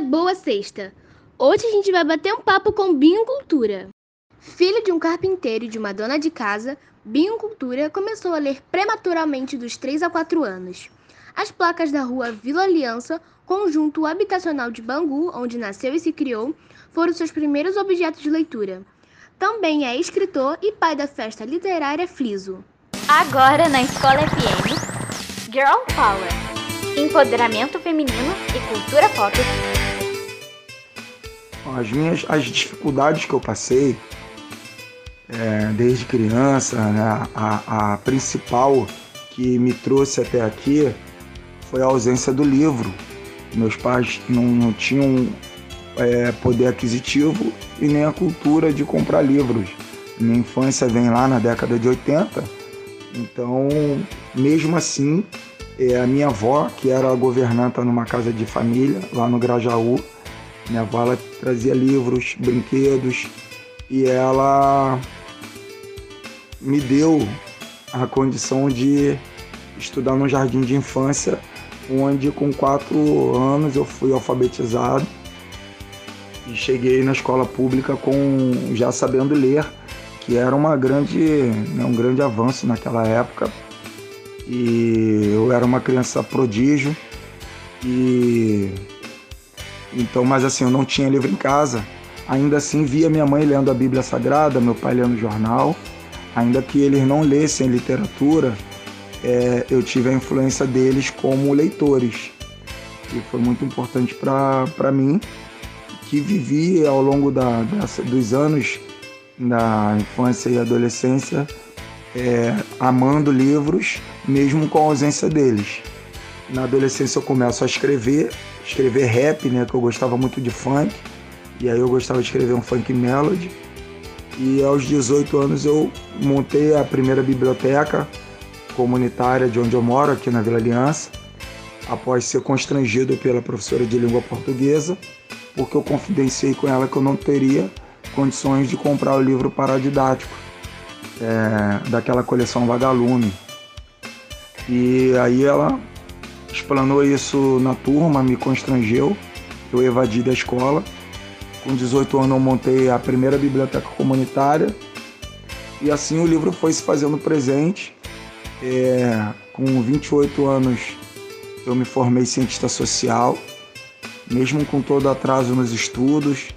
boa sexta! Hoje a gente vai bater um papo com Binho Cultura. Filho de um carpinteiro e de uma dona de casa, Binho Cultura começou a ler prematuramente dos 3 a 4 anos. As placas da rua Vila Aliança, conjunto habitacional de Bangu, onde nasceu e se criou, foram seus primeiros objetos de leitura. Também é escritor e pai da festa literária Fliso. Agora na Escola FM, Girl Power, empoderamento feminino e cultura pop. As minhas as dificuldades que eu passei é, desde criança, né, a, a principal que me trouxe até aqui foi a ausência do livro. Meus pais não, não tinham é, poder aquisitivo e nem a cultura de comprar livros. Minha infância vem lá na década de 80, então, mesmo assim, é, a minha avó, que era governanta numa casa de família lá no Grajaú, minha avó ela trazia livros, brinquedos e ela me deu a condição de estudar no jardim de infância, onde com quatro anos eu fui alfabetizado e cheguei na escola pública com já sabendo ler, que era uma grande, né, um grande avanço naquela época. E eu era uma criança prodígio e então, mas assim, eu não tinha livro em casa. Ainda assim, via minha mãe lendo a Bíblia Sagrada, meu pai lendo jornal. Ainda que eles não lessem literatura, é, eu tive a influência deles como leitores. E foi muito importante para mim, que vivi ao longo da, dos anos da infância e adolescência é, amando livros, mesmo com a ausência deles. Na adolescência eu começo a escrever, escrever rap, né, que eu gostava muito de funk, e aí eu gostava de escrever um funk melody. E aos 18 anos eu montei a primeira biblioteca comunitária de onde eu moro, aqui na Vila Aliança, após ser constrangido pela professora de língua portuguesa, porque eu confidenciei com ela que eu não teria condições de comprar o livro paradidático é, daquela coleção Vagalume. E aí ela explanou isso na turma, me constrangeu, eu evadi da escola. Com 18 anos eu montei a primeira biblioteca comunitária. E assim o livro foi se fazendo presente. É, com 28 anos eu me formei cientista social, mesmo com todo atraso nos estudos,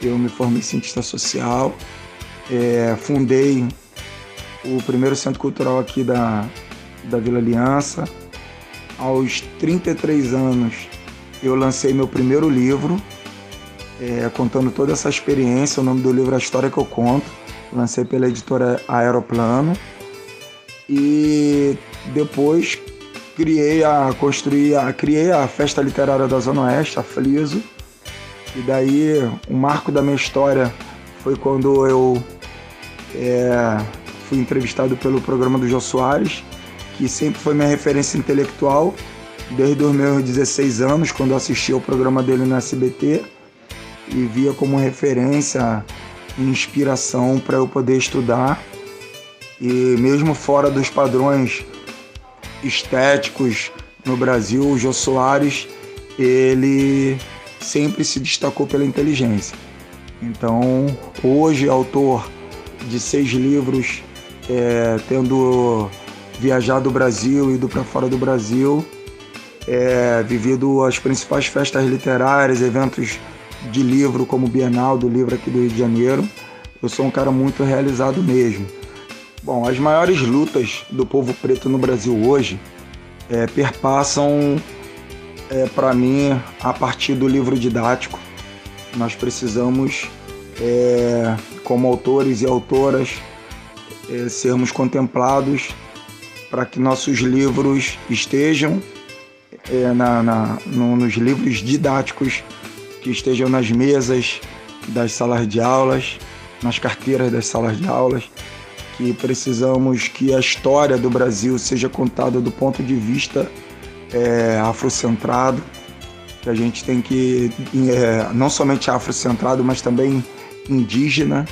eu me formei cientista social, é, fundei o primeiro centro cultural aqui da, da Vila Aliança. Aos 33 anos eu lancei meu primeiro livro, é, contando toda essa experiência. O nome do livro é A História que eu Conto. Lancei pela editora Aeroplano. E depois criei a construí a criei a festa literária da Zona Oeste, a Fliso. E daí o marco da minha história foi quando eu é, fui entrevistado pelo programa do Jô Soares, que sempre foi minha referência intelectual desde os meus 16 anos, quando assisti ao programa dele no SBT e via como referência inspiração para eu poder estudar. E mesmo fora dos padrões estéticos no Brasil, o Jô Soares, ele sempre se destacou pela inteligência. Então, hoje, autor de seis livros, é, tendo viajado o Brasil, ido para fora do Brasil, é, vivido as principais festas literárias, eventos de livro como Bienal do Livro aqui do Rio de Janeiro. Eu sou um cara muito realizado mesmo. Bom, as maiores lutas do povo preto no Brasil hoje é, perpassam, é, para mim, a partir do livro didático. Nós precisamos, é, como autores e autoras, é, sermos contemplados para que nossos livros estejam é, na, na no, nos livros didáticos que estejam nas mesas das salas de aulas, nas carteiras das salas de aulas, que precisamos que a história do Brasil seja contada do ponto de vista é, afrocentrado, que a gente tem que, é, não somente afrocentrado, mas também indígena,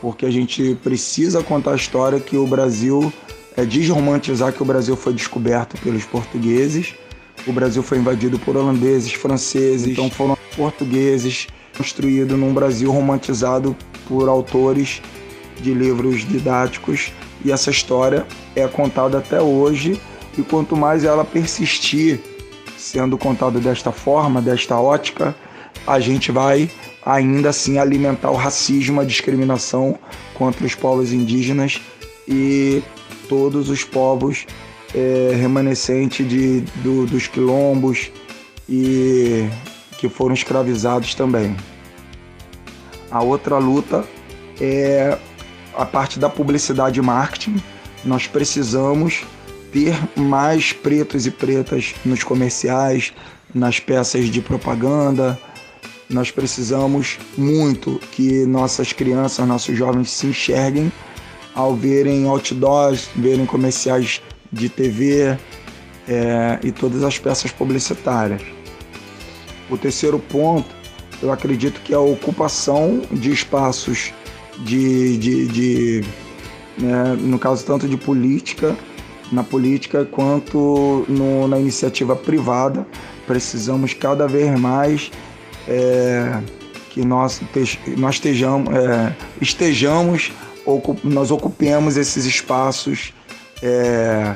porque a gente precisa contar a história que o Brasil, é, desromantizar que o Brasil foi descoberto pelos portugueses, O Brasil foi invadido por holandeses, franceses, então foram portugueses, construído num Brasil romantizado por autores de livros didáticos. E essa história é contada até hoje. E quanto mais ela persistir sendo contada desta forma, desta ótica, a gente vai ainda assim alimentar o racismo, a discriminação contra os povos indígenas e todos os povos é, remanescentes de, do, dos quilombos e que foram escravizados também. A outra luta é a parte da publicidade e marketing. Nós precisamos ter mais pretos e pretas nos comerciais, nas peças de propaganda. Nós precisamos muito que nossas crianças, nossos jovens se enxerguem ao verem outdoors, verem comerciais de TV é, e todas as peças publicitárias. O terceiro ponto, eu acredito que é a ocupação de espaços de, de, de né, no caso tanto de política, na política quanto no, na iniciativa privada. Precisamos cada vez mais é, que nós, nós estejamos, é, estejamos nós ocupemos esses espaços é,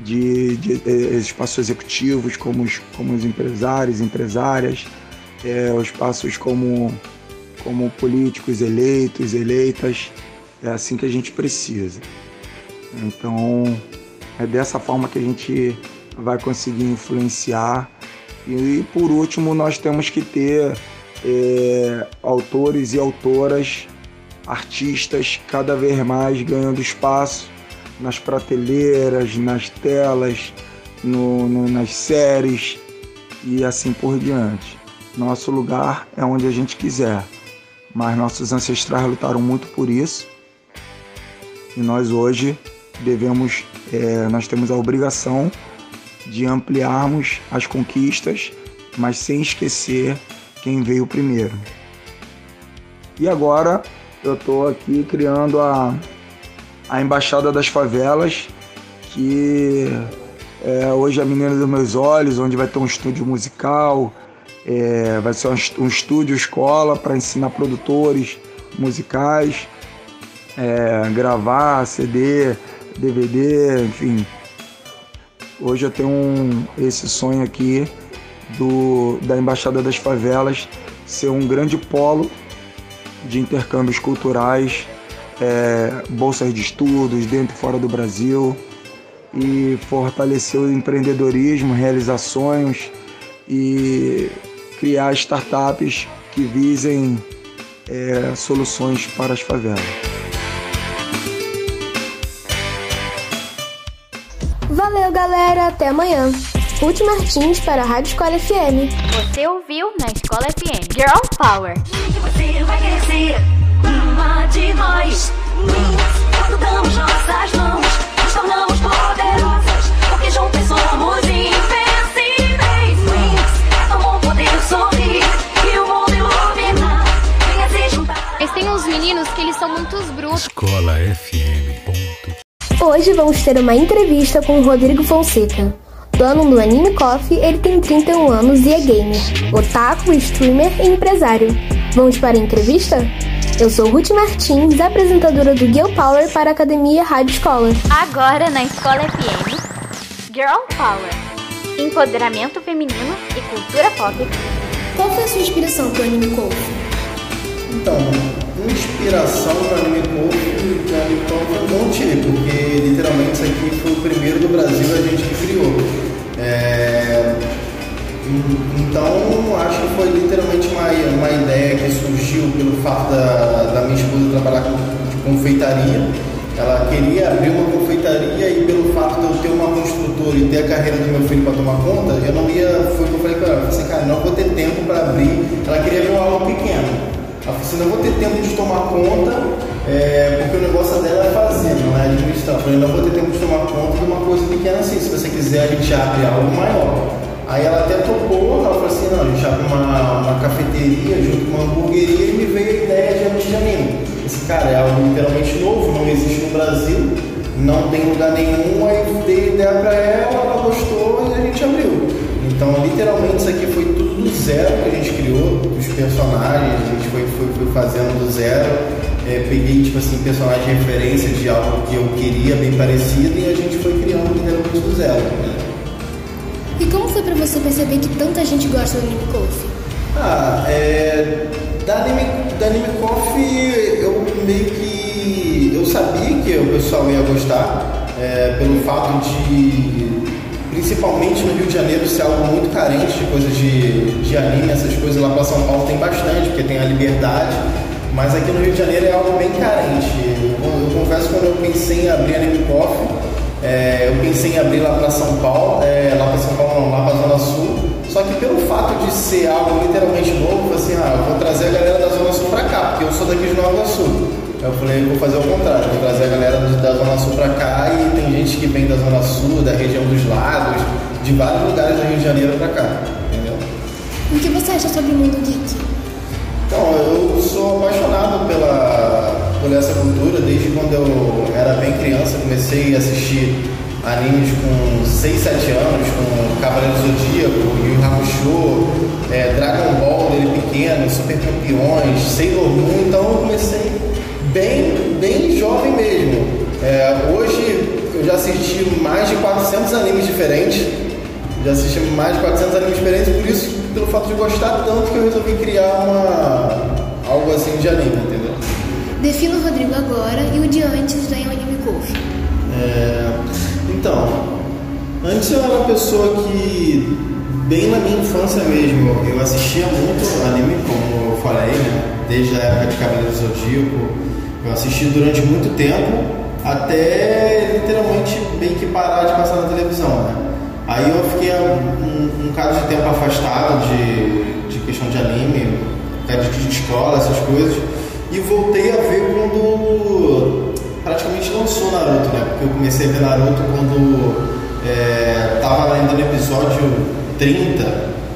de, de, é, espaços executivos como os, como os empresários, empresárias, é, os espaços como, como políticos eleitos, eleitas. É assim que a gente precisa. Então, é dessa forma que a gente vai conseguir influenciar. E, por último, nós temos que ter é, autores e autoras, artistas cada vez mais ganhando espaço nas prateleiras, nas telas, no, no, nas séries e assim por diante. Nosso lugar é onde a gente quiser, mas nossos ancestrais lutaram muito por isso e nós hoje devemos, é, nós temos a obrigação de ampliarmos as conquistas, mas sem esquecer quem veio primeiro. E agora eu estou aqui criando a a Embaixada das Favelas, que é hoje é a menina dos meus olhos, onde vai ter um estúdio musical, é, vai ser um, estúdio escola para ensinar produtores musicais, é, gravar CD, DVD, enfim. Hoje eu tenho um, esse sonho aqui do, da Embaixada das Favelas ser um grande polo de intercâmbios culturais é, bolsas de estudos dentro e fora do Brasil e fortalecer o empreendedorismo, realizar sonhos e criar startups que visem é, soluções para as favelas. Valeu, galera. Até amanhã. Ruth Martins para a Rádio Escola FM. Você ouviu na Escola FM Girl Power. Você vai crescer uma de nós. Quando damos nossas mãos, nos tornamos poderosas. Porque juntos somos invencíveis. É tão bom poder sorrir e o mundo iluminar. Venha se juntar. Mas tem uns meninos que eles são muito brutos. Escola FM. Hoje vamos ter uma entrevista com o Rodrigo Fonseca. Dono do Anime Coffee, ele tem 31 anos e é gamer, otaku, streamer e empresário. Vamos para a entrevista? Eu sou Ruth Martins, apresentadora do Girl Power para a Academia Rádio Escola. Agora na Escola FM, Girl Power. Empoderamento feminino e cultura pop. Qual foi a sua inspiração para o Anime Coffee? Então, inspiração para Anime Coffee, então foi um monte, porque literalmente isso aqui foi o primeiro do Brasil a gente que criou. É... Então, acho que foi literalmente uma, uma ideia que surgiu pelo fato da, da minha esposa trabalhar com confeitaria. Ela queria abrir uma confeitaria e pelo fato de eu ter uma construtora e ter a carreira do meu filho para tomar conta, eu não ia, foi que eu falei para ela, eu falei assim, cara, não vou ter tempo para abrir. Ela queria abrir algo pequeno. Ela falou assim, não vou ter tempo de tomar conta, é, porque o negócio dela é fazer, não é administrar. Eu falei, não vou ter tempo de tomar conta de uma coisa pequena assim, se você quiser a gente abre algo maior. Aí ela até topou, ela falou assim, não, a gente abre uma, uma cafeteria junto com uma hamburgueria e me veio a ideia de abrir Janino. Esse cara é algo literalmente novo, não existe no Brasil, não tem lugar nenhum, aí dei ideia pra ela, ela gostou e a gente abriu. Então, literalmente, isso aqui foi tudo do zero que a gente criou, os personagens, a gente foi, foi, foi fazendo do zero. É, peguei, tipo assim, personagem de referência de algo que eu queria, bem parecido, e a gente foi criando literalmente do zero. Né? E como foi pra você perceber que tanta gente gosta do Anime Coffee? Ah, é, da Anime, da Anime Coffee eu meio que. Eu sabia que o pessoal ia gostar, é, pelo fato de. Principalmente no Rio de Janeiro ser algo muito carente de coisas de, de anime, essas coisas lá pra São Paulo tem bastante, porque tem a liberdade, mas aqui no Rio de Janeiro é algo bem carente. Eu, eu confesso que quando eu pensei em abrir Anime Coffee, é, eu pensei em abrir lá para São Paulo, é, lá para São Paulo não, lá para Zona Sul. Só que pelo fato de ser algo literalmente novo, assim, ah, eu vou trazer a galera da Zona Sul para cá, porque eu sou daqui de Nova Sul. Eu falei, vou fazer o contrário, vou trazer a galera da Zona Sul para cá e tem gente que vem da Zona Sul, da região dos lagos, de vários lugares do Rio de Janeiro para cá, entendeu? O que você acha sobre o mundo geek? Então, eu sou apaixonado pela, por essa cultura desde quando eu era bem criança. Comecei a assistir animes com 6, 7 anos, com Cavaleiro do Zodíaco, Yu Yu Hakusho, é, Dragon Ball dele pequeno, Super Campeões, Sailor Moon. Então, eu comecei bem, bem jovem mesmo. É, hoje eu já assisti mais de 400 animes diferentes. Já assisti mais de 400 animes diferentes, por isso, pelo fato de gostar tanto que eu resolvi criar uma algo assim de anime, entendeu? Defina o Rodrigo agora e o de antes da Anime Coffee. É, então, antes eu era uma pessoa que, bem na minha infância mesmo, eu assistia muito anime, como eu falei, né? Desde a época de Cavaleiro do Zodíaco. Eu assisti durante muito tempo, até literalmente meio que parar de passar na televisão, né? Aí eu fiquei um, um bocado de tempo afastado de, de questão de anime, causa de escola, essas coisas, e voltei a ver quando praticamente lançou Naruto, né? Porque eu comecei a ver Naruto quando é, tava ainda no episódio 30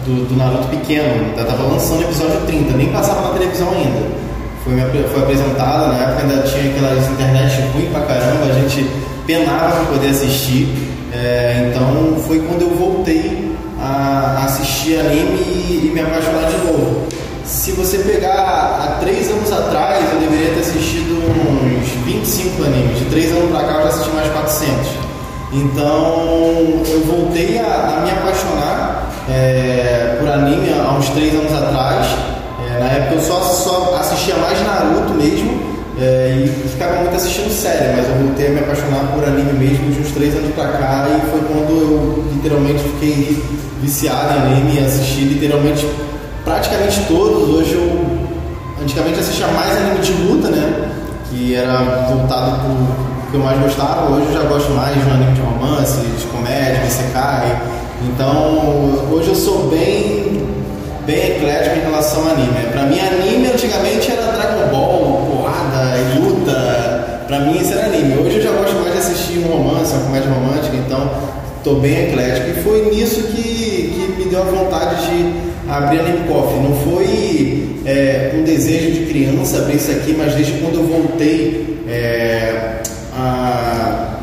do, do Naruto pequeno, ainda tava lançando o episódio 30, nem passava na televisão ainda. Foi, foi apresentada, na época ainda tinha aquelas internet ruim pra caramba, a gente penava pra poder assistir. É, então foi quando eu voltei a assistir anime e, e me apaixonar de novo. Se você pegar há três anos atrás, eu deveria ter assistido uns 25 animes. De três anos pra cá, eu já assisti mais 400. Então, eu voltei a, a me apaixonar é, por anime há uns três anos atrás. Na época, eu só, só assistia mais Naruto mesmo é, e ficava muito assistindo série, mas eu voltei a me apaixonar por anime mesmo de uns três anos pra cá e foi quando eu literalmente fiquei viciado em anime e assisti literalmente praticamente todos. Hoje eu antigamente assistia mais anime de luta, né? Que era voltado pro que eu mais gostava. Hoje eu já gosto mais de um anime de romance, de comédia, de Isekai. Então hoje eu sou bem bem eclético em relação ao anime. Pra mim anime antigamente era Dragon Ball, porrada e luta. Pra mim isso era anime. Hoje eu já gosto mais de assistir um romance, uma comédia romântica, então tô bem eclético. E foi nisso que, que me deu a vontade de abrir Anime Coffee. Não foi é, um desejo de criança abrir isso aqui, mas desde quando eu voltei é, a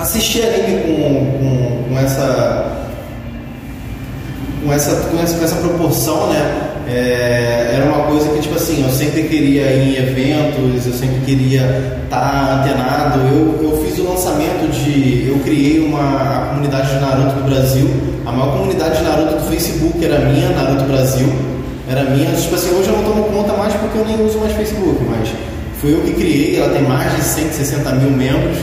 assistir anime com, com, com essa com essa, com essa, com essa proporção, né? é, era uma coisa que, tipo assim, eu sempre queria ir em eventos, eu sempre queria estar antenado. Eu, eu fiz o lançamento de. Eu criei uma comunidade de Naruto do Brasil. A maior comunidade de Naruto do Facebook era minha, Naruto Brasil. Era minha. Tipo assim, hoje eu não tomo conta mais porque eu nem uso mais Facebook, mas foi eu que criei. Ela tem mais de 160 mil membros.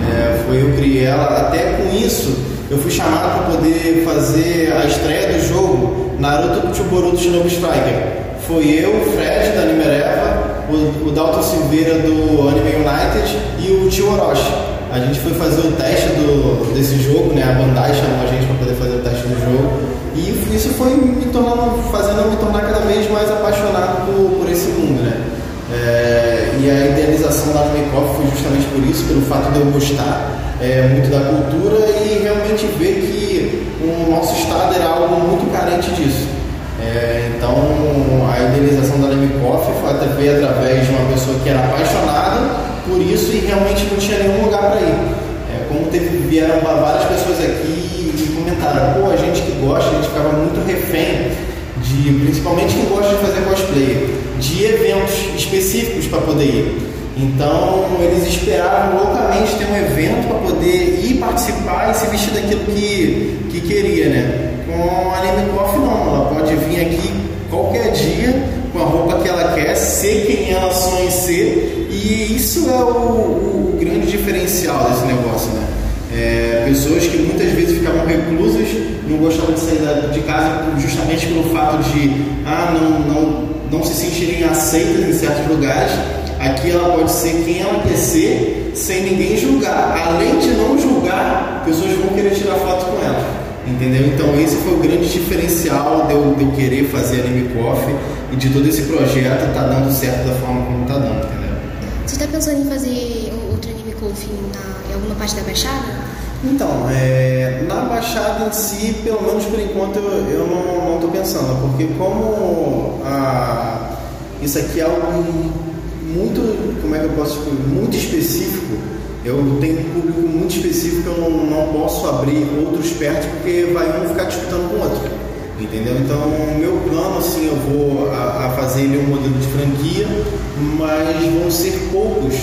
É, foi eu que criei ela. Até com isso, eu fui chamado para poder fazer a estreia do jogo Naruto Chuboruto Shinobi Striker. Foi eu, o Fred da Nimereva, o, o Dalton Silveira do Anime United e o Tio Orochi. A gente foi fazer o teste do, desse jogo, né? A Bandai chamou a gente para poder fazer o teste do jogo. E isso foi me tornando, fazendo me tornar cada vez mais apaixonado por, por esse mundo, né? É, e a idealização da Anime Coffee foi justamente por isso, pelo fato de eu gostar é, muito da cultura e realmente ver que o nosso estado era algo muito carente disso. É, então a idealização da foi- veio através de uma pessoa que era apaixonada por isso e realmente não tinha nenhum lugar para ir. É, como teve, vieram várias pessoas aqui e comentaram, pô, a gente que gosta, a gente ficava muito refém de, principalmente quem gosta de fazer cosplay, de eventos específicos para poder ir. Então eles esperavam loucamente ter um evento para poder ir participar e se vestir daquilo que, que queria, né? Com a Anime Coffee não, ela pode vir aqui qualquer dia com a roupa que ela quer, ser quem ela sonha ser e isso é o, o grande diferencial desse negócio, né? É, pessoas que muitas vezes ficavam reclusas, não gostavam de sair de casa justamente pelo fato de ah, não, não, não se sentirem aceitas em certos lugares Aqui ela pode ser quem ela quer ser, sem ninguém julgar. Além de não julgar, pessoas vão querer tirar foto com ela. Entendeu? Então esse foi o grande diferencial de eu, de eu querer fazer Anime Coffee e de todo esse projeto tá dando certo da forma como tá dando, entendeu? Você está pensando em fazer outro Anime Coffee na, em alguma parte da Baixada? Então, é, na Baixada em si, pelo menos por enquanto, eu, eu não estou pensando, porque como a, isso aqui é algo muito, como é que eu posso muito específico. Eu tenho um público muito específico que eu não, não posso abrir outros perto porque vai um ficar disputando com o outro. Entendeu? Então, meu plano, assim, eu vou a, a fazer ele um modelo de franquia, mas vão ser poucos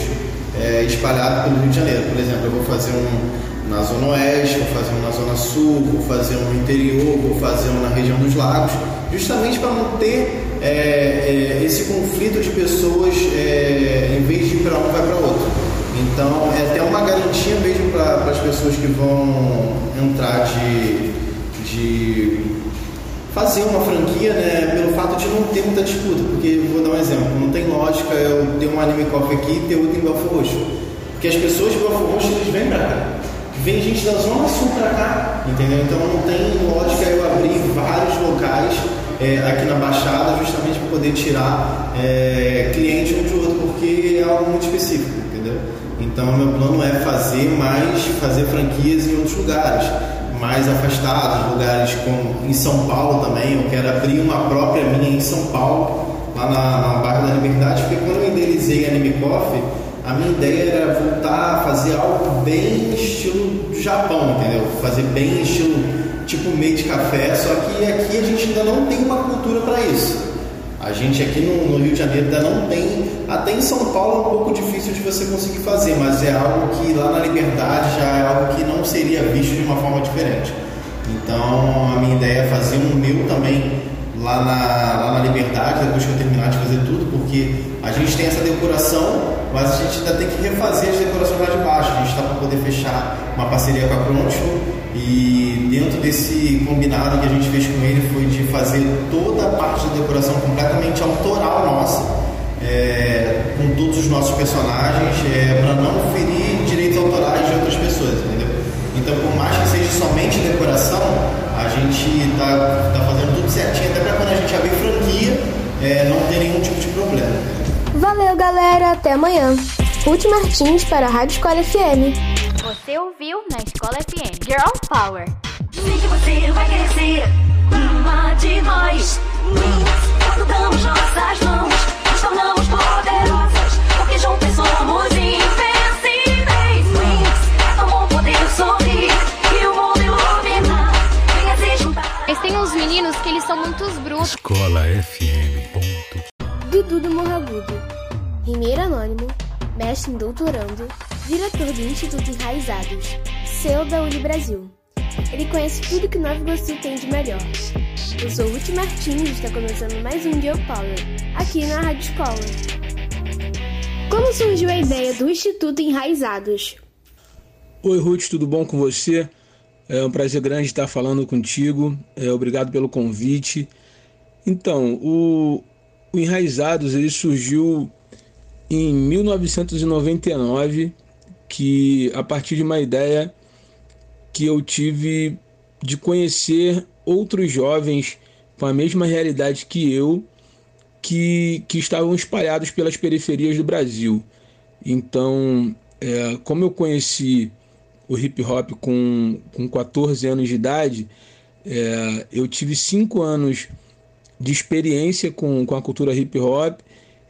é, espalhados pelo Rio de Janeiro. Por exemplo, eu vou fazer um na Zona Oeste, vou fazer um na Zona Sul, vou fazer um no interior, vou fazer um na região dos lagos, justamente para não ter é, é, esse conflito de pessoas, é, em vez de ir para um, vai para outro. Então, é até uma garantia mesmo para as pessoas que vão entrar de, de fazer uma franquia, né, pelo fato de não ter muita disputa. Porque, vou dar um exemplo, não tem lógica eu ter um anime coffee aqui e ter outro em Belfort Roxo. Porque as pessoas de Belfort Roxo, eles vêm para cá. Vem gente da Zona Sul para cá, entendeu? Então não tem lógica eu abrir vários locais é, aqui na Baixada justamente para poder tirar é, cliente um de outro, porque é algo muito específico, entendeu? Então, meu plano é fazer mais, fazer franquias em outros lugares, mais afastados, lugares como em São Paulo também. Eu quero abrir uma própria minha em São Paulo, lá na, na bairro da Liberdade, porque quando eu idealizei a Anime Coffee, a minha ideia era voltar a fazer algo bem estilo Japão, entendeu? Fazer bem estilo tipo meio de café, só que aqui a gente ainda não tem uma cultura para isso. A gente aqui no, no, Rio de Janeiro ainda não tem, até em São Paulo é um pouco difícil de você conseguir fazer, mas é algo que lá na Liberdade já é algo que não seria visto de uma forma diferente. Então a minha ideia é fazer um meu também lá na, lá na Liberdade, depois que eu terminar de fazer tudo, porque a gente tem essa decoração, mas a gente ainda tem que refazer as decorações lá de baixo. A gente está para poder fechar uma parceria com a Croncho e dentro desse combinado que a gente fez com ele foi de fazer toda a parte da decoração completamente autoral nossa, é, com todos os nossos personagens, é, para não ferir direitos autorais de outras pessoas, entendeu? Então, por mais que seja somente decoração, a gente está tá fazendo tudo certinho, até para quando a gente abrir franquia, é, não ter nenhum tipo de problema. Valeu, galera. Até amanhã. Ruth Martins para a Rádio Escola FM. Você ouviu na Escola FM Girl Power. Sei que você vai querer ser uma de nós. Quando damos nossas mãos, nos tornamos poderosas. Porque juntas somos invencíveis. É tão bom poder sorrir e o mundo iluminar. Venha se juntar. Mas tem uns meninos que eles são muitos brutos. Escola FM. Ponto. Dudu do Morragudo. Rimeiro Anônimo. Mestre em doutorando. Diretor do Instituto Enraizados. CEO da Unibrasil. Ele conhece tudo que Nova Iguaçu tem de melhor. Eu sou Ruth Martins e está começando mais um Girl Power, aqui na Rádio Escola. Como surgiu a ideia do Instituto Enraizados? Oi, Ruth, tudo bom com você? É um prazer grande estar falando contigo. É, obrigado pelo convite. Então, o, o Enraizados ele surgiu em 1999, que a partir de uma ideia que eu tive de conhecer outros jovens com a mesma realidade que eu, que, que estavam espalhados pelas periferias do Brasil. Então, é, como eu conheci o hip hop com, com 14 anos de idade, é, eu tive cinco anos de experiência com, com a cultura hip hop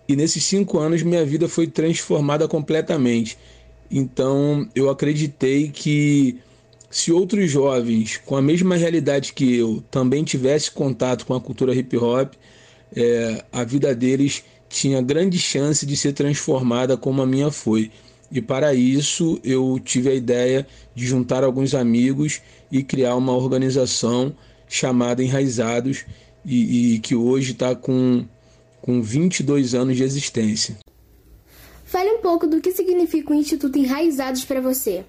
e nesses cinco anos minha vida foi transformada completamente. Então eu acreditei que se outros jovens com a mesma realidade que eu também tivesse contato com a cultura hip hop, é, a vida deles tinha grande chance de ser transformada como a minha foi. E para isso eu tive a ideia de juntar alguns amigos e criar uma organização chamada Enraizados e, e que hoje está com, com 22 anos de existência. Fale um pouco do que significa o Instituto Enraizados para você.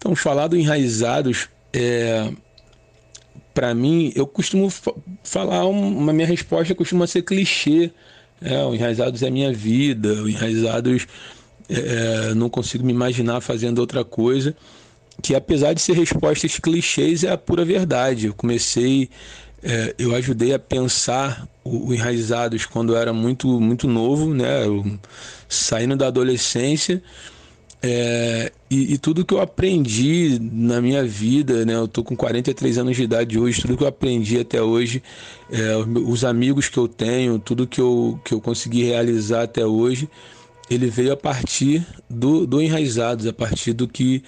Então, falar do Enraizados, é, para mim, eu costumo falar, uma minha resposta costuma ser clichê. É, o Enraizados é minha vida, o Enraizados é, não consigo me imaginar fazendo outra coisa. Que apesar de ser respostas clichês, é a pura verdade. Eu comecei, é, eu ajudei a pensar o, o Enraizados quando eu era muito, muito novo, né? Eu, saindo da adolescência. É, e, e, tudo que eu aprendi na minha vida, né? Eu tô com 43 anos de idade hoje, tudo que eu aprendi até hoje, é, os amigos que eu tenho, tudo que eu, que eu consegui realizar até hoje, ele veio a partir do, do Enraizados, a partir do que,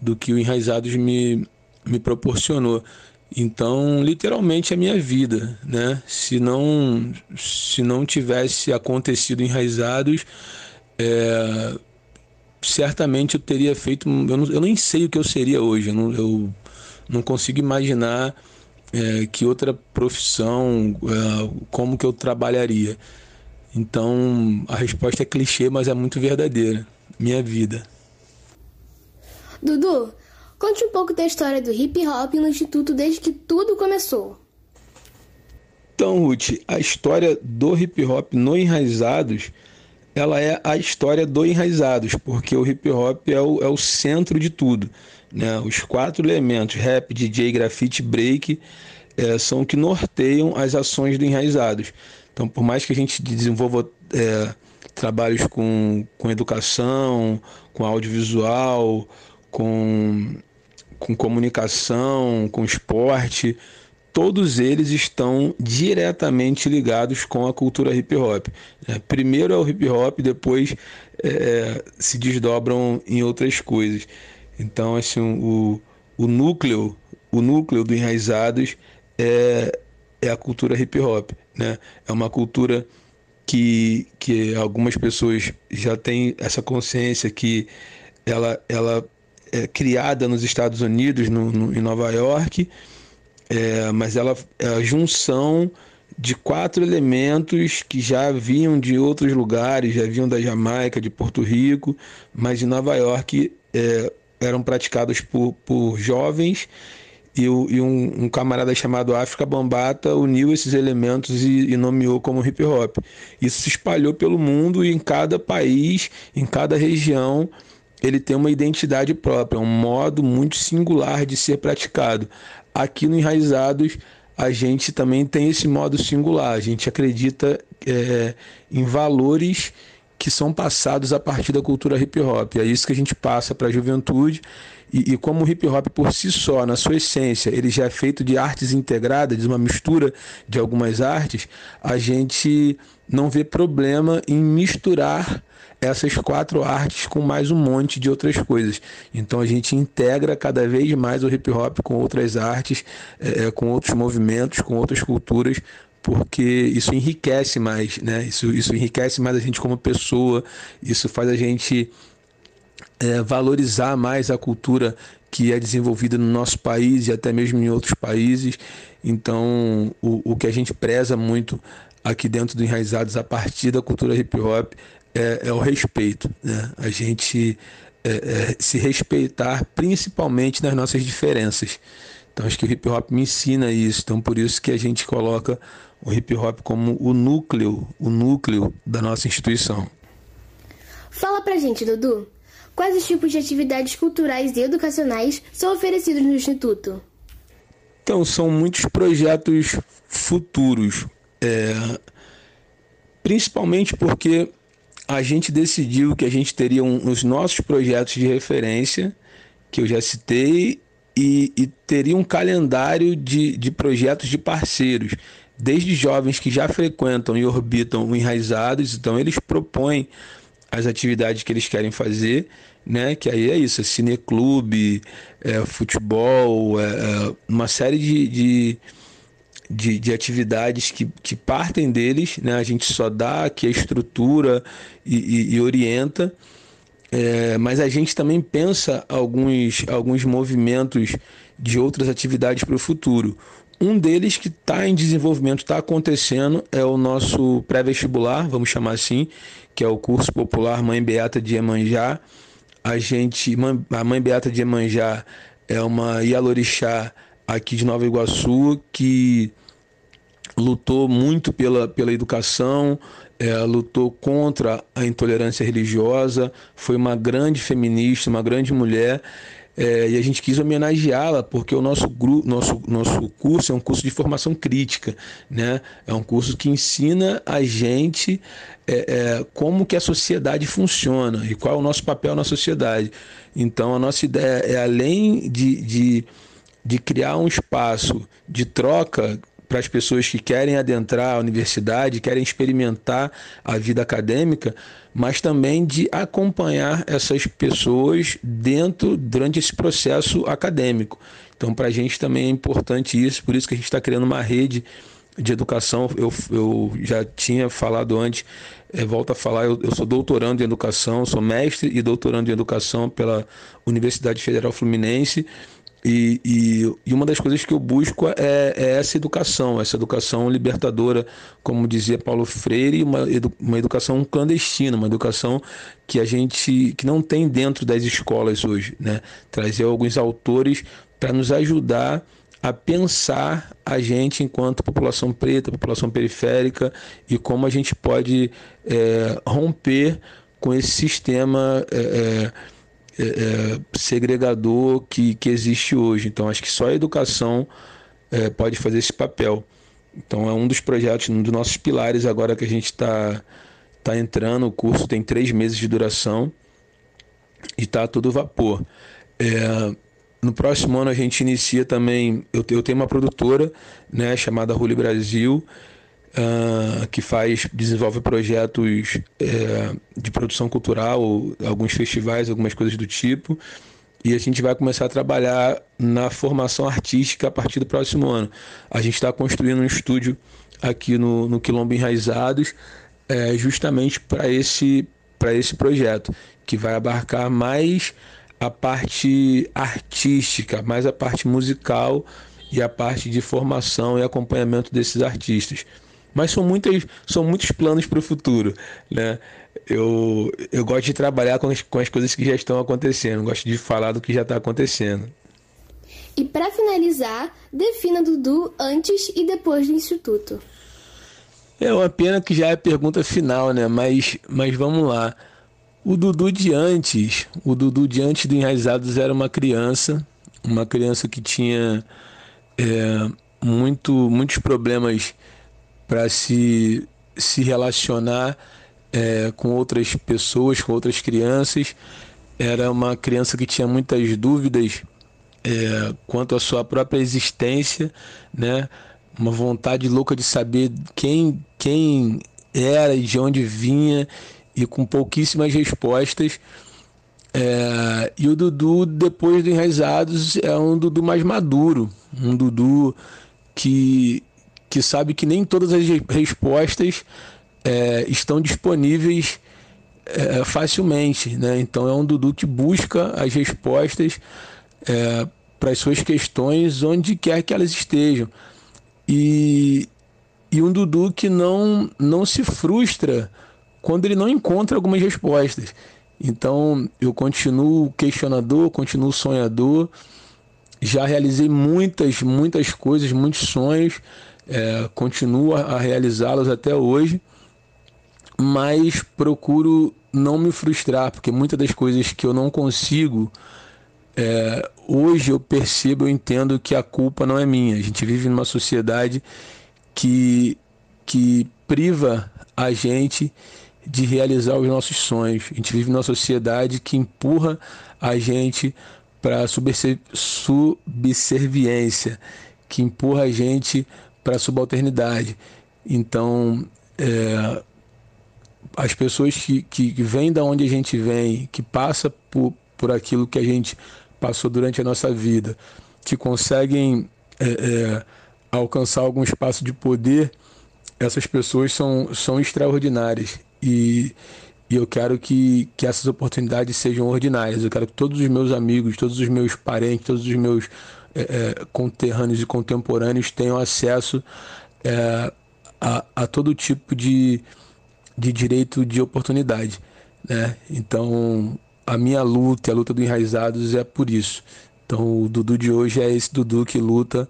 do que o Enraizados me, me proporcionou. Então, literalmente é minha vida, né? Se não, se não tivesse acontecido Enraizados, é, certamente eu teria feito. Eu, não, eu nem sei o que eu seria hoje. Eu não, eu não consigo imaginar é, que outra profissão, é, como que eu trabalharia. Então a resposta é clichê, mas é muito verdadeira. Minha vida. Dudu, conte um pouco da história do hip hop no Instituto desde que tudo começou. Então, Ruth, a história do hip hop no Enraizados ela é a história do Enraizados, porque o hip hop é o, é o centro de tudo. Né? Os quatro elementos, rap, DJ, grafite, break, é, são o que norteiam as ações do Enraizados. Então, por mais que a gente desenvolva é, trabalhos com, com educação, com audiovisual, com, com comunicação, com esporte, todos eles estão diretamente ligados com a cultura hip hop. Né? Primeiro é o hip hop, depois é, se desdobram em outras coisas. Então, assim, o, o núcleo, o núcleo do Enraizados é, é a cultura hip hop. Né? É uma cultura que, que algumas pessoas já têm essa consciência que ela, ela é criada nos Estados Unidos, no, no em Nova York, é, mas ela é a junção de quatro elementos que já vinham de outros lugares, já vinham da Jamaica, de Porto Rico, mas em Nova York é, eram praticados por, por jovens e, o, e um, um, camarada chamado África Bambata uniu esses elementos e, e, nomeou como hip hop. Isso se espalhou pelo mundo e em cada país, em cada região, ele tem uma identidade própria, um modo muito singular de ser praticado. Aqui no Enraizados, a gente também tem esse modo singular. A gente acredita é, em valores que são passados a partir da cultura hip hop. É isso que a gente passa para a juventude. E, e, como o hip hop por si só, na sua essência, ele já é feito de artes integradas, de uma mistura de algumas artes, a gente não vê problema em misturar essas quatro artes com mais um monte de outras coisas. Então a gente integra cada vez mais o hip hop com outras artes, é, é, com outros movimentos, com outras culturas, porque isso enriquece mais, né? Isso, isso enriquece mais a gente como pessoa, isso faz a gente é, valorizar mais a cultura que é desenvolvida no nosso país e até mesmo em outros países. Então, o, o que a gente preza muito aqui dentro do Enraizados a partir da cultura hip hop é, é o respeito. Né? A gente é, é, se respeitar principalmente nas nossas diferenças. Então acho que o hip hop me ensina isso. Então por isso que a gente coloca o hip hop como o núcleo, o núcleo da nossa instituição. Fala pra gente, Dudu. Quais os tipos de atividades culturais e educacionais são oferecidos no Instituto? Então, são muitos projetos futuros, é, principalmente porque a gente decidiu que a gente teria um, os nossos projetos de referência, que eu já citei, e, e teria um calendário de, de projetos de parceiros, desde jovens que já frequentam e orbitam o Enraizados, então eles propõem as atividades que eles querem fazer, né? Que aí é isso, é cineclube, é, futebol, é, é uma série de, de, de, de, atividades que, que partem deles, né? A gente só dá aqui a estrutura e, e, e orienta, é, mas a gente também pensa alguns, alguns movimentos de outras atividades para o futuro. Um deles que está em desenvolvimento, está acontecendo, é o nosso pré-vestibular, vamos chamar assim, que é o curso popular Mãe Beata de Emanjá. A gente, a Mãe Beata de Emanjá é uma Ialorixá aqui de Nova Iguaçu que lutou muito pela, pela educação, é, lutou contra a intolerância religiosa, foi uma grande feminista, uma grande mulher é, e a gente quis homenageá-la porque o nosso, grupo, nosso, nosso curso é um curso de formação crítica, né? É um curso que ensina a gente é, é, como que a sociedade funciona e qual é o nosso papel na sociedade. Então a nossa ideia é além de, de, de criar um espaço de troca para as pessoas que querem adentrar a universidade, querem experimentar a vida acadêmica, mas também de acompanhar essas pessoas dentro durante esse processo acadêmico. Então, para a gente também é importante isso, por isso que a gente está criando uma rede de educação. Eu, eu já tinha falado antes, é, volto a falar, eu, eu sou doutorando em educação, sou mestre e doutorando em educação pela Universidade Federal Fluminense. E, e, e, uma das coisas que eu busco é, é, essa educação, essa educação libertadora, como dizia Paulo Freire, uma, edu, uma educação clandestina, uma educação que a gente que não tem dentro das escolas hoje, né? Trazer alguns autores para nos ajudar a pensar a gente enquanto população preta, população periférica e como a gente pode é, romper com esse sistema é, é é, segregador que, que existe hoje. Então, acho que só a educação é, pode fazer esse papel. Então, é um dos projetos, um dos nossos pilares agora que a gente está tá entrando. O curso tem três meses de duração e está todo vapor. É, no próximo ano a gente inicia também. Eu, eu tenho uma produtora né, chamada Rule Brasil uh, que faz, desenvolve projetos é, de produção cultural, alguns festivais, algumas coisas do tipo. E a gente vai começar a trabalhar na formação artística a partir do próximo ano. A gente está construindo um estúdio aqui no, no Quilombo Enraizados, é, justamente para esse, esse projeto, que vai abarcar mais a parte artística, mais a parte musical e a parte de formação e acompanhamento desses artistas. Mas são, muitas, são muitos planos para o futuro, né? Eu, eu gosto de trabalhar com as, com as coisas que já estão acontecendo, gosto de falar do que já está acontecendo. E para finalizar, defina Dudu antes e depois do Instituto. É uma pena que já é a pergunta final, né? Mas, mas vamos lá. O Dudu de antes, o Dudu de antes do Enraizados era uma criança, uma criança que tinha é, muito, muitos problemas para se, se relacionar é, com outras pessoas, com outras crianças. Era uma criança que tinha muitas dúvidas é, quanto à sua própria existência, né? uma vontade louca de saber quem, quem era e de onde vinha, e com pouquíssimas respostas. É, e o Dudu, depois do Enraizados, é um Dudu mais maduro, um Dudu que, que sabe que nem todas as respostas é, estão disponíveis é, facilmente. Né? Então é um Dudu que busca as respostas é, para as suas questões onde quer que elas estejam. E, e um Dudu que não, não se frustra quando ele não encontra algumas respostas. Então eu continuo questionador, continuo sonhador. Já realizei muitas, muitas coisas, muitos sonhos é, continuo a realizá-los até hoje, mas procuro não me frustrar, porque muitas das coisas que eu não consigo, é, hoje eu percebo, eu entendo que a culpa não é minha. A gente vive numa sociedade que, que priva a gente de realizar os nossos sonhos. A gente vive numa sociedade que empurra a gente para subserviência, que empurra a gente para a subalternidade. Então, é, as pessoas que, que, que vêm da onde a gente vem, que passa por, por aquilo que a gente passou durante a nossa vida, que conseguem é, é, alcançar algum espaço de poder, essas pessoas são, são extraordinárias. E, e eu quero que, que essas oportunidades sejam ordinárias. Eu quero que todos os meus amigos, todos os meus parentes, todos os meus é, é, conterrâneos e contemporâneos tenham acesso é, a, a todo tipo de, de direito de oportunidade. Né? Então, a minha luta, a luta do Enraizados é por isso. Então, o Dudu de hoje é esse Dudu que luta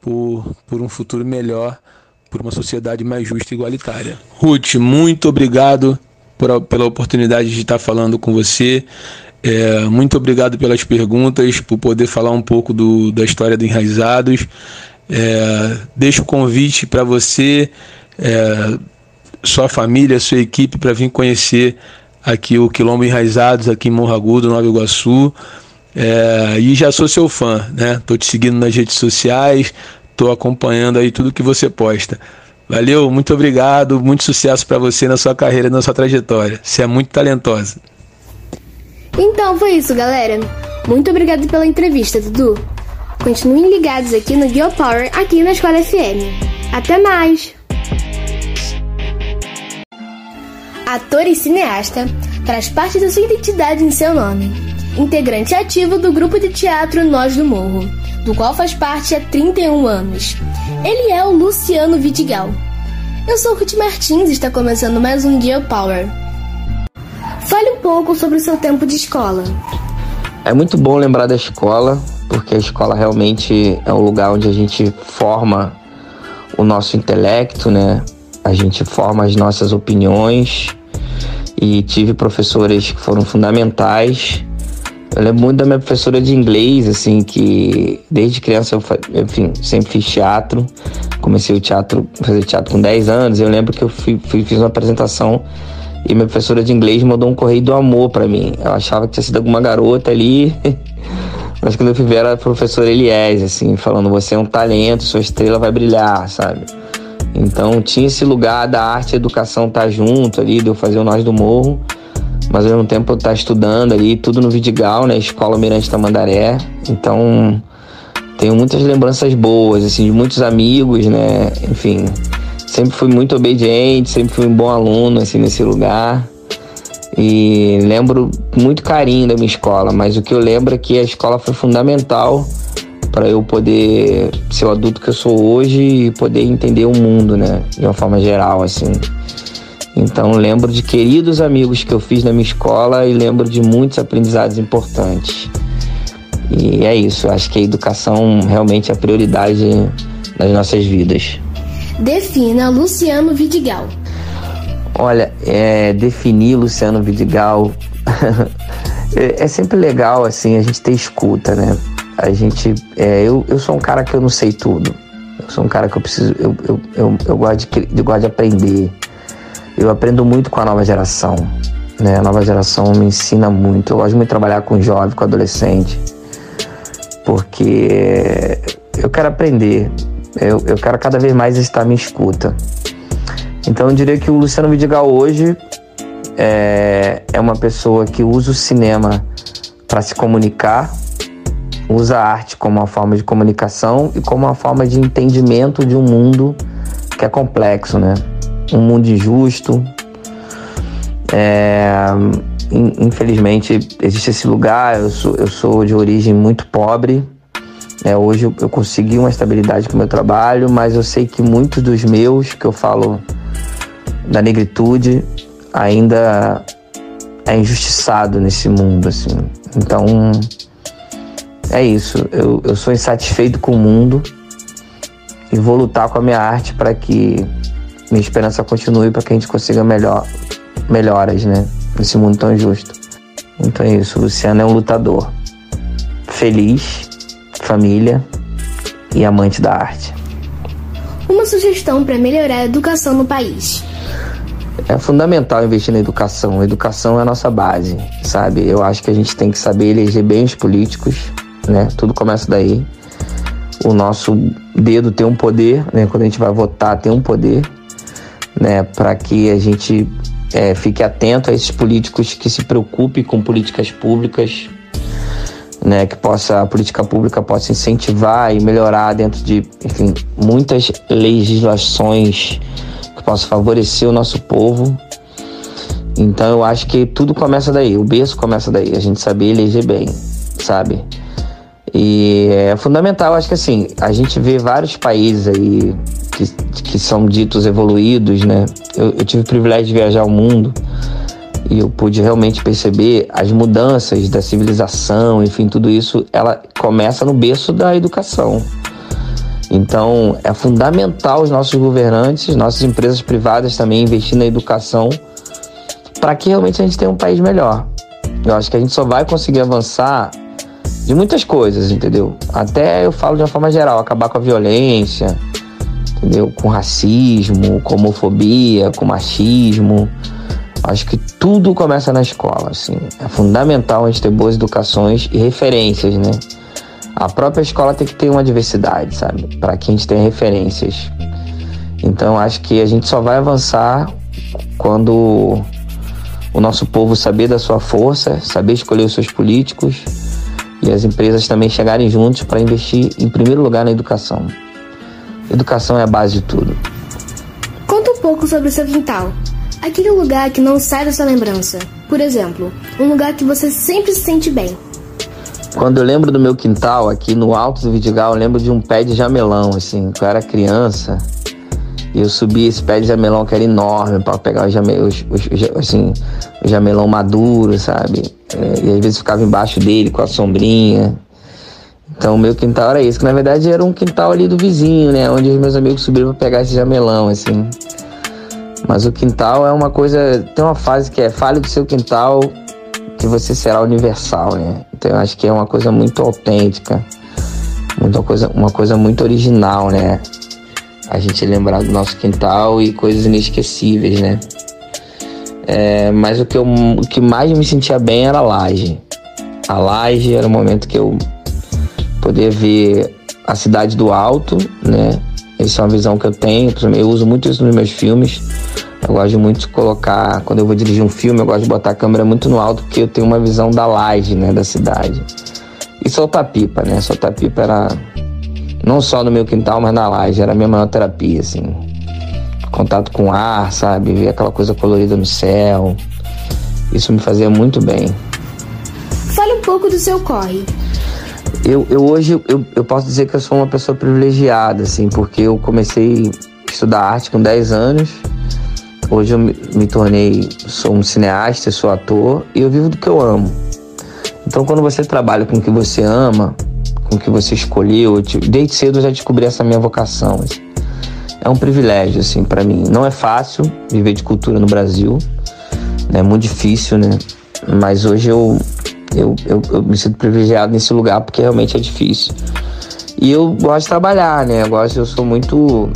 por, por um futuro melhor, por uma sociedade mais justa e igualitária. Ruth, muito obrigado por, pela oportunidade de estar falando com você. É, muito obrigado pelas perguntas, por poder falar um pouco do, da história do Enraizados. É, deixo o convite para você, é, sua família, sua equipe, para vir conhecer aqui o Quilombo Enraizados, aqui em Morro Agudo, Nova Iguaçu. É, e já sou seu fã, né? Tô te seguindo nas redes sociais, tô acompanhando aí tudo que você posta. Valeu, muito obrigado, muito sucesso para você na sua carreira, na sua trajetória. Você é muito talentosa. Então foi isso, galera. Muito obrigado pela entrevista, Dudu. Continuem ligados aqui no Geopower, aqui na Escola FM. Até mais! Ator e cineasta, traz parte da sua identidade em seu nome. Integrante ativo do grupo de teatro Nós do Morro, do qual faz parte há 31 anos. Ele é o Luciano Vidigal. Eu sou Ruth Martins e está começando mais um Geopower. Fale um pouco sobre o seu tempo de escola. É muito bom lembrar da escola, porque a escola realmente é um lugar onde a gente forma o nosso intelecto, né? A gente forma as nossas opiniões e tive professores que foram fundamentais. Eu lembro muito da minha professora de inglês, assim, que desde criança eu, enfim, sempre fiz teatro. Comecei o teatro, fazer teatro com 10 anos. Eu lembro que eu fui, fui, fiz uma apresentação e minha professora de inglês mandou um correio do amor para mim. Eu achava que tinha sido alguma garota ali. Mas quando eu fui ver era a professora Eliés, assim, falando: você é um talento, sua estrela vai brilhar, sabe? Então tinha esse lugar da arte e educação estar tá junto ali, de eu fazer o Nós do Morro, mas ao mesmo tempo eu estar tá estudando ali, tudo no Vidigal, né? Escola Mirante Tamandaré. Então tenho muitas lembranças boas, assim, de muitos amigos, né? Enfim, sempre fui muito obediente, sempre fui um bom aluno, assim, nesse lugar. E lembro muito carinho da minha escola, mas o que eu lembro é que a escola foi fundamental para eu poder ser o adulto que eu sou hoje e poder entender o mundo, né, de uma forma geral, assim. Então lembro de queridos amigos que eu fiz na minha escola e lembro de muitos aprendizados importantes. E é isso, acho que a educação realmente é a prioridade nas nossas vidas. Defina Luciano Vidigal. Olha, é, definir Luciano Vidigal é, é, sempre legal assim a gente ter escuta, né? A gente, é, eu, eu sou um cara que eu não sei tudo. Eu sou um cara que eu preciso, eu, eu, eu, eu gosto, de, eu gosto de aprender. Eu aprendo muito com a nova geração. Né? A nova geração me ensina muito. Eu gosto muito de trabalhar com jovem, com adolescente, porque eu quero aprender. Eu, eu quero cada vez mais estar me escuta. Então eu diria que o Luciano Vidigal hoje é, é uma pessoa que usa o cinema para se comunicar, usa a arte como uma forma de comunicação e como uma forma de entendimento de um mundo que é complexo, né? Um mundo injusto. É, infelizmente existe esse lugar. Eu sou, eu sou de origem muito pobre. É, hoje eu, eu consegui uma estabilidade com o meu trabalho, mas eu sei que muitos dos meus, que eu falo da negritude ainda é injustiçado nesse mundo, assim. Então, é isso. Eu, eu sou insatisfeito com o mundo e vou lutar com a minha arte para que minha esperança continue, para que a gente consiga melhor, melhoras, né? Nesse mundo tão injusto. Então é isso. O Luciano é um lutador. Feliz, família e amante da arte. Uma sugestão para melhorar a educação no país. É fundamental investir na educação. A educação é a nossa base, sabe? Eu acho que a gente tem que saber eleger bem os políticos, né? Tudo começa daí. O nosso dedo tem um poder, né? Quando a gente vai votar, tem um poder, né? Para que a gente é, fique atento a esses políticos que se preocupem com políticas públicas, né, que possa a política pública possa incentivar e melhorar dentro de, enfim, muitas legislações que possam favorecer o nosso povo. Então eu acho que tudo começa daí, o berço começa daí, a gente saber eleger bem, sabe? E é fundamental, acho que assim, a gente vê vários países aí que, que são ditos evoluídos, né? Eu, eu tive o privilégio de viajar o mundo e eu pude realmente perceber as mudanças da civilização, enfim, tudo isso, ela começa no berço da educação. Então, é fundamental os nossos governantes, nossas empresas privadas também investir na educação para que realmente a gente tenha um país melhor. Eu acho que a gente só vai conseguir avançar de muitas coisas, entendeu? Até eu falo de uma forma geral, acabar com a violência, entendeu? Com racismo, com homofobia, com machismo. Acho que tudo começa na escola, assim. É fundamental a gente ter boas educações e referências, né? A própria escola tem que ter uma diversidade, sabe? Para que a gente tenha referências. Então, acho que a gente só vai avançar quando o nosso povo saber da sua força, saber escolher os seus políticos e as empresas também chegarem juntos para investir em primeiro lugar na educação. Educação é a base de tudo. Conta um pouco sobre o seu quintal. Aquele lugar que não sai da sua lembrança. Por exemplo, um lugar que você sempre se sente bem. Quando eu lembro do meu quintal aqui no alto do Vidigal, eu lembro de um pé de jamelão, assim, que eu era criança. E eu subi esse pé de jamelão que era enorme para pegar os, jame, os, os, assim, o jamelão maduro, sabe? É, e às vezes ficava embaixo dele com a sombrinha. Então o meu quintal era isso, que na verdade era um quintal ali do vizinho, né? Onde os meus amigos subiram para pegar esse jamelão, assim. Mas o quintal é uma coisa. Tem uma fase que é fale do seu quintal que você será universal, né? Então eu acho que é uma coisa muito autêntica, uma coisa, uma coisa muito original, né? A gente lembrar do nosso quintal e coisas inesquecíveis, né? É, mas o que, eu, o que mais me sentia bem era a laje. A laje era o momento que eu poder ver a cidade do alto, né? Essa é uma visão que eu tenho. Eu uso muito isso nos meus filmes. Eu gosto muito de colocar, quando eu vou dirigir um filme, eu gosto de botar a câmera muito no alto, porque eu tenho uma visão da laje, né, da cidade. E soltar pipa, né? Soltar pipa era não só no meu quintal, mas na laje, era a minha maior terapia, assim. Contato com ar, sabe? Ver aquela coisa colorida no céu. Isso me fazia muito bem. Fale um pouco do seu corre. Eu, eu hoje eu, eu posso dizer que eu sou uma pessoa privilegiada, assim, porque eu comecei a estudar arte com 10 anos. Hoje eu me, me tornei, sou um cineasta, sou ator e eu vivo do que eu amo. Então quando você trabalha com o que você ama, com o que você escolheu, desde cedo eu já descobri essa minha vocação. Assim. É um privilégio, assim, para mim. Não é fácil viver de cultura no Brasil, né? é muito difícil, né? Mas hoje eu, eu, eu, eu me sinto privilegiado nesse lugar porque realmente é difícil. E eu gosto de trabalhar, né? Eu gosto, eu sou muito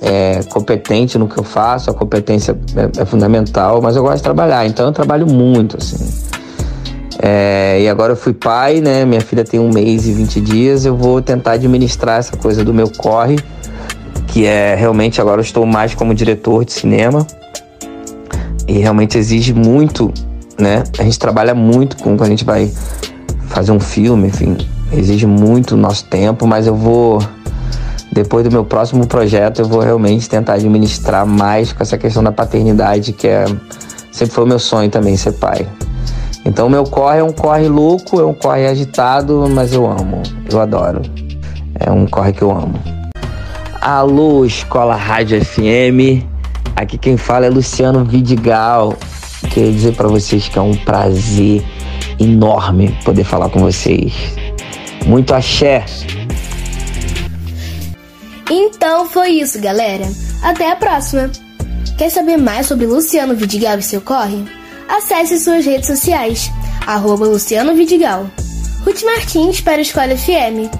é, competente no que eu faço, a competência é, é, fundamental, mas eu gosto de trabalhar, então eu trabalho muito, assim. É, e agora eu fui pai, né? Minha filha tem um mês e 20 dias, eu vou tentar administrar essa coisa do meu corre, que é realmente agora eu estou mais como diretor de cinema. E realmente exige muito né? A gente trabalha muito com quando a gente vai fazer um filme, enfim, exige muito nosso tempo, mas eu vou depois do meu próximo projeto eu vou realmente tentar administrar mais com essa questão da paternidade, que é sempre foi o meu sonho também ser pai. Então meu corre é um corre louco, é um corre agitado, mas eu amo, eu adoro. É um corre que eu amo. Alô, Escola Rádio FM. Aqui quem fala é Luciano Vidigal. Queria dizer para vocês que é um prazer enorme poder falar com vocês. Muito axé! Então foi isso, galera. Até a próxima! Quer saber mais sobre Luciano Vidigal e seu corre? Acesse suas redes sociais, arroba Luciano Vidigal. Ruth Martins para a Escola FM.